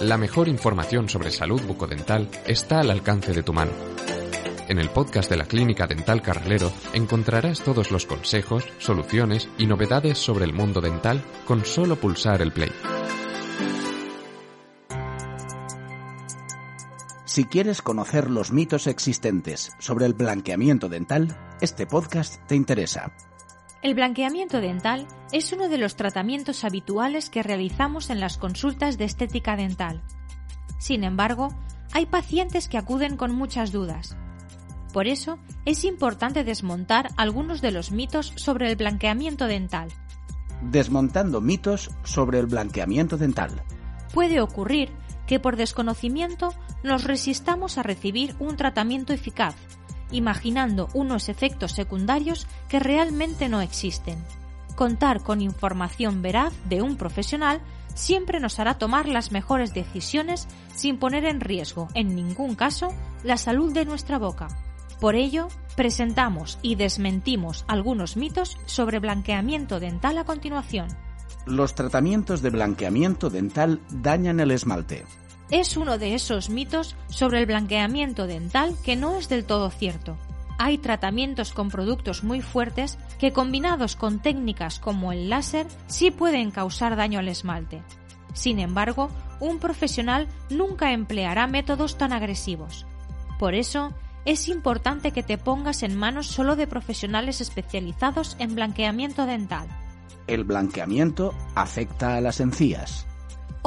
La mejor información sobre salud bucodental está al alcance de tu mano. En el podcast de la Clínica Dental Carralero encontrarás todos los consejos, soluciones y novedades sobre el mundo dental con solo pulsar el play. Si quieres conocer los mitos existentes sobre el blanqueamiento dental, este podcast te interesa. El blanqueamiento dental es uno de los tratamientos habituales que realizamos en las consultas de estética dental. Sin embargo, hay pacientes que acuden con muchas dudas. Por eso, es importante desmontar algunos de los mitos sobre el blanqueamiento dental. Desmontando mitos sobre el blanqueamiento dental. Puede ocurrir que por desconocimiento nos resistamos a recibir un tratamiento eficaz imaginando unos efectos secundarios que realmente no existen. Contar con información veraz de un profesional siempre nos hará tomar las mejores decisiones sin poner en riesgo, en ningún caso, la salud de nuestra boca. Por ello, presentamos y desmentimos algunos mitos sobre blanqueamiento dental a continuación. Los tratamientos de blanqueamiento dental dañan el esmalte es uno de esos mitos sobre el blanqueamiento dental que no es del todo cierto. Hay tratamientos con productos muy fuertes que combinados con técnicas como el láser sí pueden causar daño al esmalte. Sin embargo, un profesional nunca empleará métodos tan agresivos. Por eso, es importante que te pongas en manos solo de profesionales especializados en blanqueamiento dental. El blanqueamiento afecta a las encías.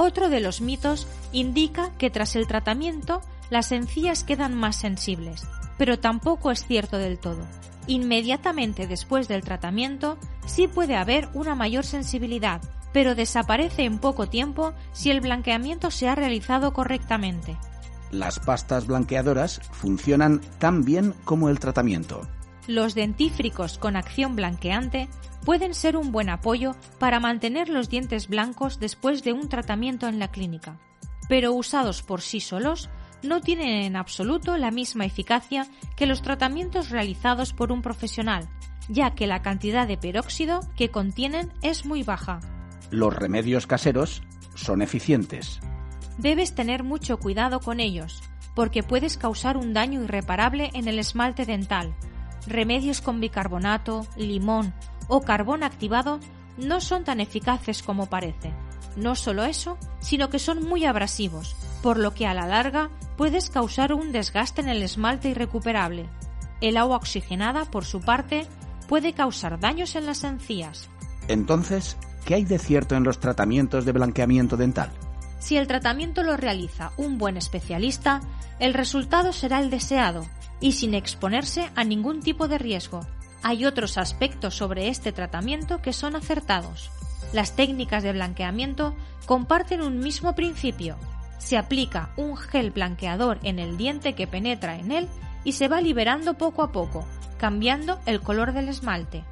Otro de los mitos indica que tras el tratamiento las encías quedan más sensibles, pero tampoco es cierto del todo. Inmediatamente después del tratamiento sí puede haber una mayor sensibilidad, pero desaparece en poco tiempo si el blanqueamiento se ha realizado correctamente. Las pastas blanqueadoras funcionan tan bien como el tratamiento. Los dentífricos con acción blanqueante pueden ser un buen apoyo para mantener los dientes blancos después de un tratamiento en la clínica, pero usados por sí solos no tienen en absoluto la misma eficacia que los tratamientos realizados por un profesional, ya que la cantidad de peróxido que contienen es muy baja. Los remedios caseros son eficientes. Debes tener mucho cuidado con ellos, porque puedes causar un daño irreparable en el esmalte dental. Remedios con bicarbonato, limón o carbón activado no son tan eficaces como parece. No solo eso, sino que son muy abrasivos, por lo que a la larga puedes causar un desgaste en el esmalte irrecuperable. El agua oxigenada, por su parte, puede causar daños en las encías. Entonces, ¿qué hay de cierto en los tratamientos de blanqueamiento dental? Si el tratamiento lo realiza un buen especialista, el resultado será el deseado y sin exponerse a ningún tipo de riesgo. Hay otros aspectos sobre este tratamiento que son acertados. Las técnicas de blanqueamiento comparten un mismo principio. Se aplica un gel blanqueador en el diente que penetra en él y se va liberando poco a poco, cambiando el color del esmalte.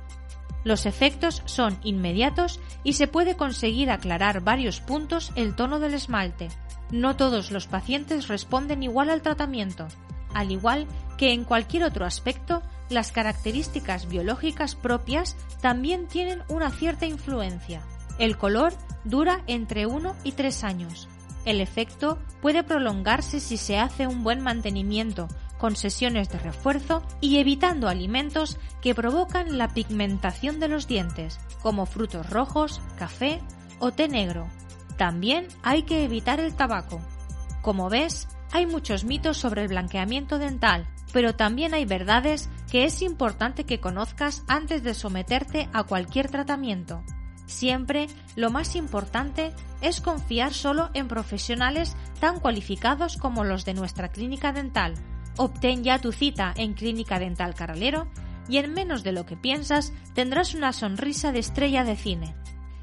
Los efectos son inmediatos y se puede conseguir aclarar varios puntos el tono del esmalte. No todos los pacientes responden igual al tratamiento. Al igual que en cualquier otro aspecto, las características biológicas propias también tienen una cierta influencia. El color dura entre 1 y 3 años. El efecto puede prolongarse si se hace un buen mantenimiento, con sesiones de refuerzo y evitando alimentos que provocan la pigmentación de los dientes, como frutos rojos, café o té negro. También hay que evitar el tabaco. Como ves, hay muchos mitos sobre el blanqueamiento dental, pero también hay verdades que es importante que conozcas antes de someterte a cualquier tratamiento. Siempre lo más importante es confiar solo en profesionales tan cualificados como los de nuestra clínica dental. Obtén ya tu cita en Clínica Dental Caralero y en menos de lo que piensas tendrás una sonrisa de estrella de cine.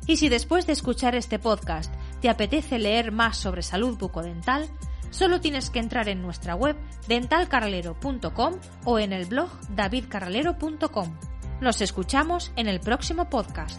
Y si después de escuchar este podcast ¿Te apetece leer más sobre salud bucodental? Solo tienes que entrar en nuestra web dentalcarralero.com o en el blog davidcarralero.com. Nos escuchamos en el próximo podcast.